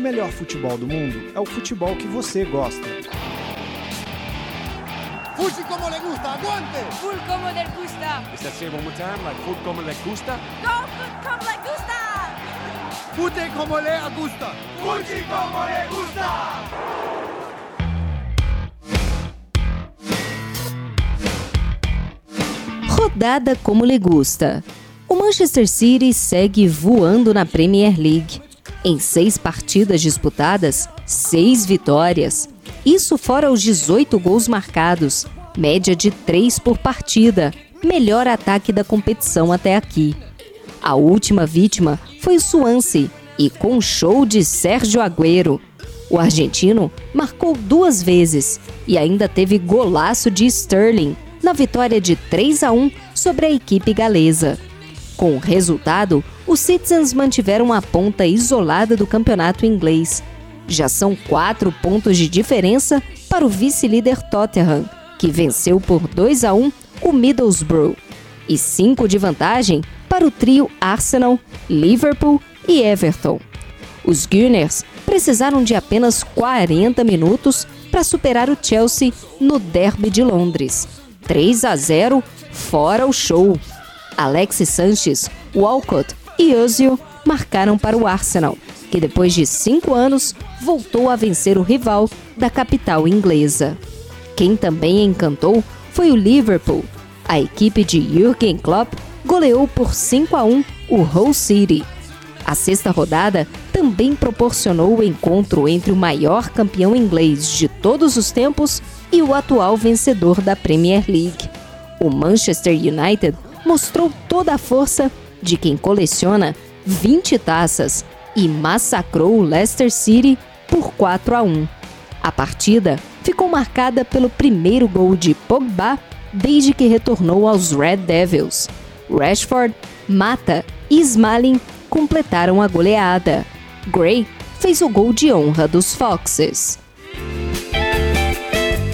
o melhor futebol do mundo é o futebol que você gosta. Fuji como le gusta, aguante! Full como le gusta. Is that say one more time? Like food como le gusta? Go food como le gusta. Fute como le gusta! Fuji como le gusta. Rodada como lhe gusta. O Manchester City segue voando na Premier League. Em seis partidas disputadas, seis vitórias. Isso fora os 18 gols marcados, média de três por partida, melhor ataque da competição até aqui. A última vítima foi o Swansea, e com show de Sérgio Agüero. O argentino marcou duas vezes e ainda teve golaço de Sterling na vitória de 3 a 1 sobre a equipe galesa. Com o resultado, os Citizens mantiveram a ponta isolada do campeonato inglês. Já são quatro pontos de diferença para o vice-líder Tottenham, que venceu por 2 a 1 o Middlesbrough, e cinco de vantagem para o trio Arsenal, Liverpool e Everton. Os Gunners precisaram de apenas 40 minutos para superar o Chelsea no Derby de Londres. 3 a 0, fora o show. Alexis Sanches, Walcott e Ozil marcaram para o Arsenal, que depois de cinco anos voltou a vencer o rival da capital inglesa. Quem também encantou foi o Liverpool. A equipe de Jürgen Klopp goleou por 5 a 1 o Hull City. A sexta rodada também proporcionou o encontro entre o maior campeão inglês de todos os tempos e o atual vencedor da Premier League. O Manchester United mostrou toda a força de quem coleciona 20 taças e massacrou o Leicester City por 4 a 1. A partida ficou marcada pelo primeiro gol de Pogba desde que retornou aos Red Devils. Rashford, Mata e Smalling completaram a goleada. Gray fez o gol de honra dos Foxes.